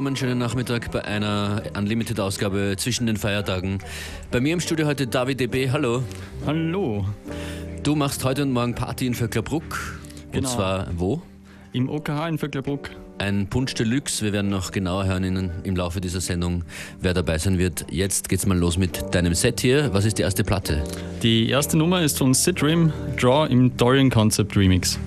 willkommen, schönen Nachmittag bei einer Unlimited-Ausgabe zwischen den Feiertagen. Bei mir im Studio heute David DB, hallo. Hallo. Du machst heute und morgen Party in Vöcklerbruck. Genau. Und zwar wo? Im OKH in Vöcklerbruck. Ein Punsch Deluxe. Wir werden noch genauer hören in, im Laufe dieser Sendung, wer dabei sein wird. Jetzt geht's mal los mit deinem Set hier. Was ist die erste Platte? Die erste Nummer ist von Sid Rim, Draw im Dorian Concept Remix.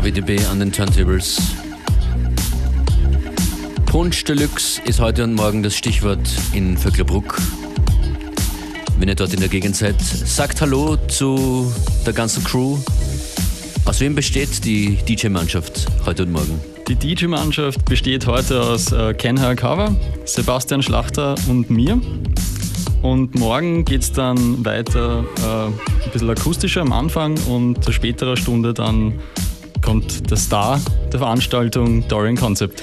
DB an den Turntables. Punch Deluxe ist heute und morgen das Stichwort in Vöcklerbruck. Wenn ihr dort in der Gegend seid, sagt Hallo zu der ganzen Crew. Aus wem besteht die DJ-Mannschaft heute und morgen? Die DJ-Mannschaft besteht heute aus äh, Ken Cover, Sebastian Schlachter und mir. Und morgen geht es dann weiter äh, ein bisschen akustischer am Anfang und zu späterer Stunde dann kommt der Star der Veranstaltung Dorian Concept.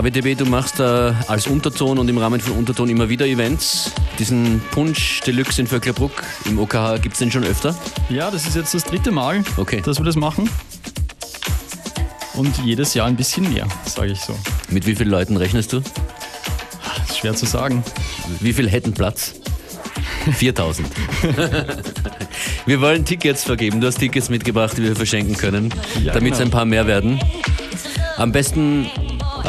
David DB, du machst äh, als Unterton und im Rahmen von Unterton immer wieder Events. Diesen Punsch Deluxe in Vöcklerbruck im OKH, gibt es den schon öfter? Ja, das ist jetzt das dritte Mal, okay. dass wir das machen. Und jedes Jahr ein bisschen mehr, sage ich so. Mit wie vielen Leuten rechnest du? Schwer zu sagen. Wie viel hätten Platz? 4000. wir wollen Tickets vergeben. Du hast Tickets mitgebracht, die wir verschenken können, ja, damit es genau. ein paar mehr werden. Am besten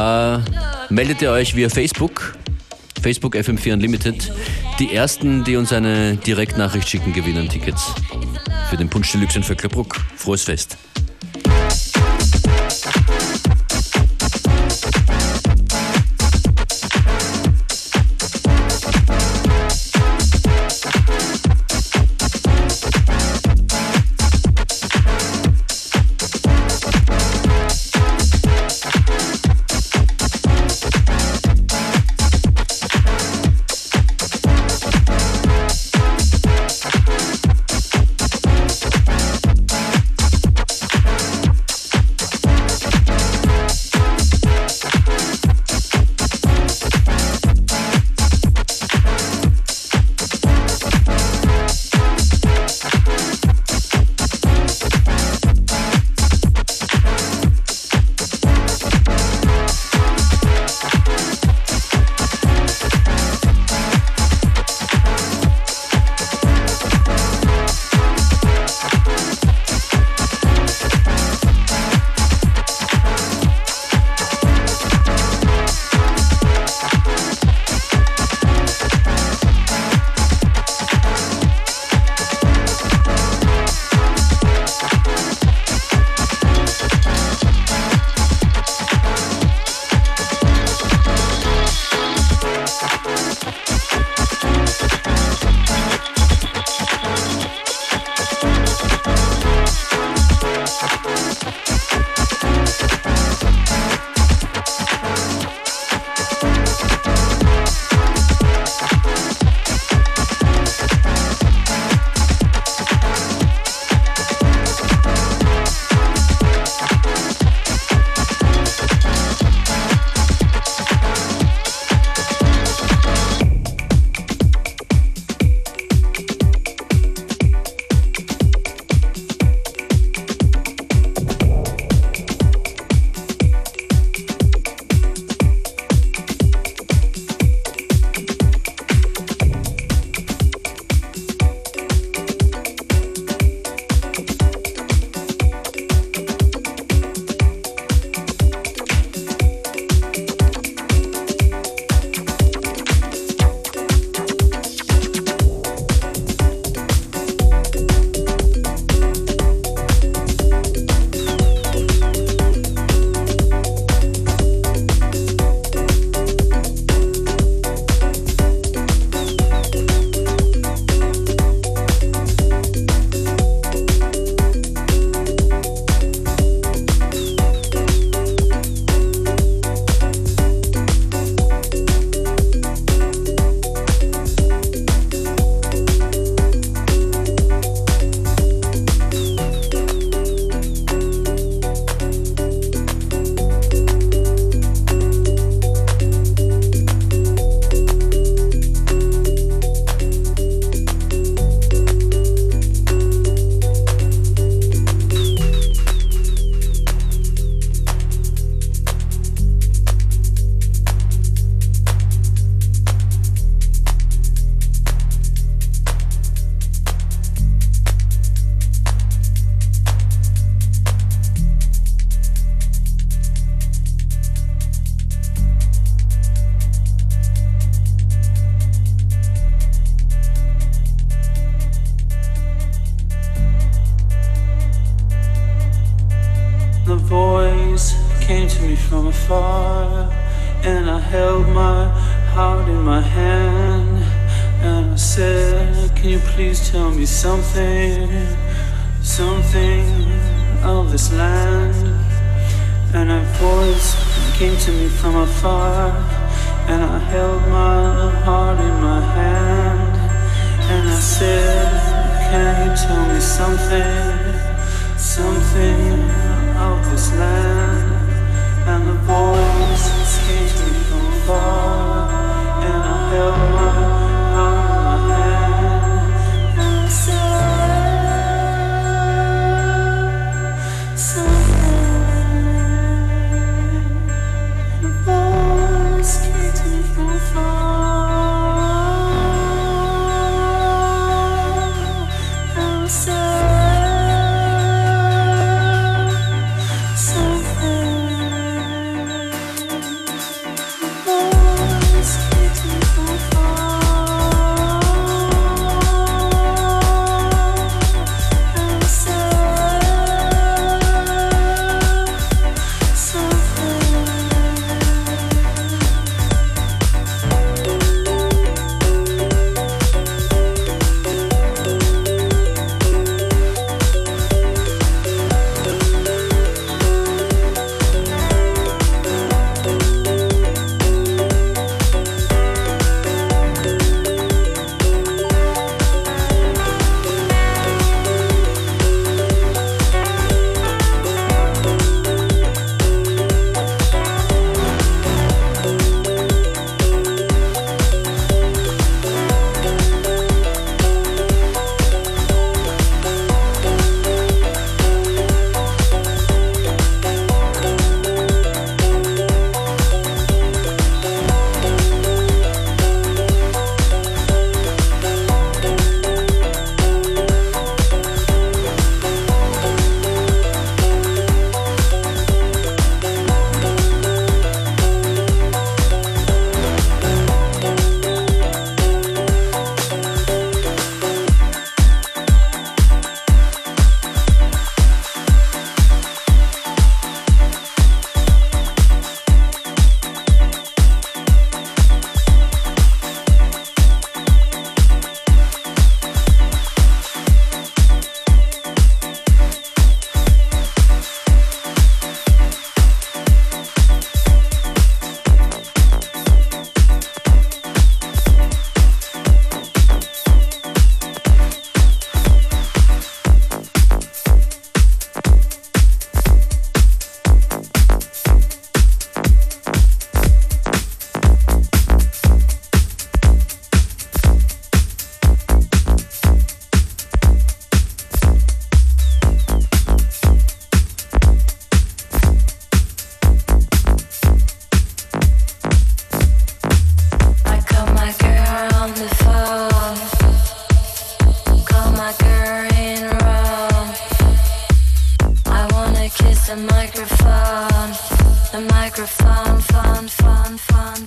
äh, meldet ihr euch via Facebook, Facebook FM4 Unlimited. Die ersten, die uns eine Direktnachricht schicken, gewinnen Tickets für den Punsch Deluxe in Vöcklerbruck. Frohes Fest. this land. And a voice came to me from afar. And I held my heart in my hand. And I said, can you tell me something? Something of this land? And the voice came to me from afar. And I held my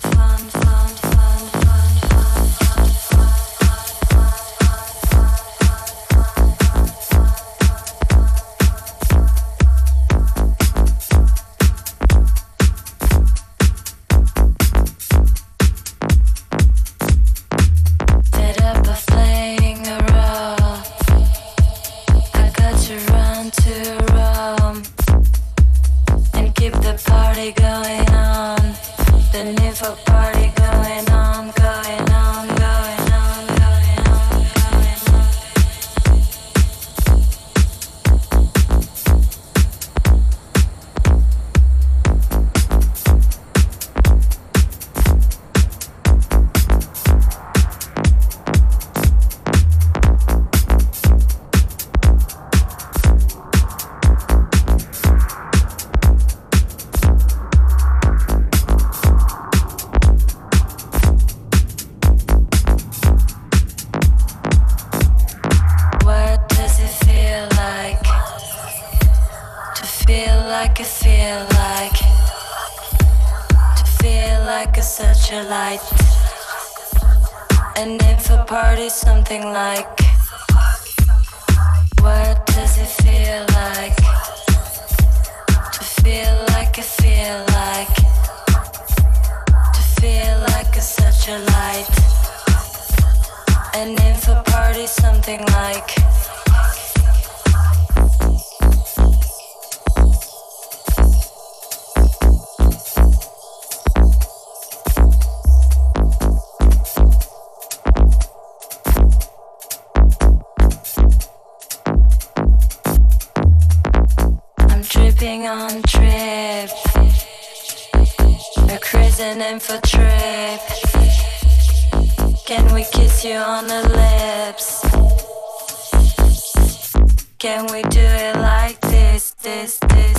fun. For a trip. Can we kiss you on the lips? Can we do it like this, this, this?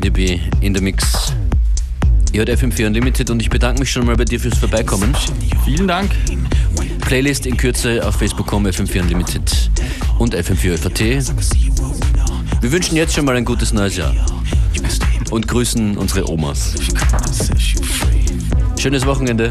B. in der Mix. Ihr hört FM4 Unlimited und ich bedanke mich schon mal bei dir fürs Vorbeikommen. Vielen Dank. Playlist in Kürze auf Facebook.com FM4 Unlimited und FM4 FAT. Wir wünschen jetzt schon mal ein gutes neues Jahr und grüßen unsere Omas. Schönes Wochenende.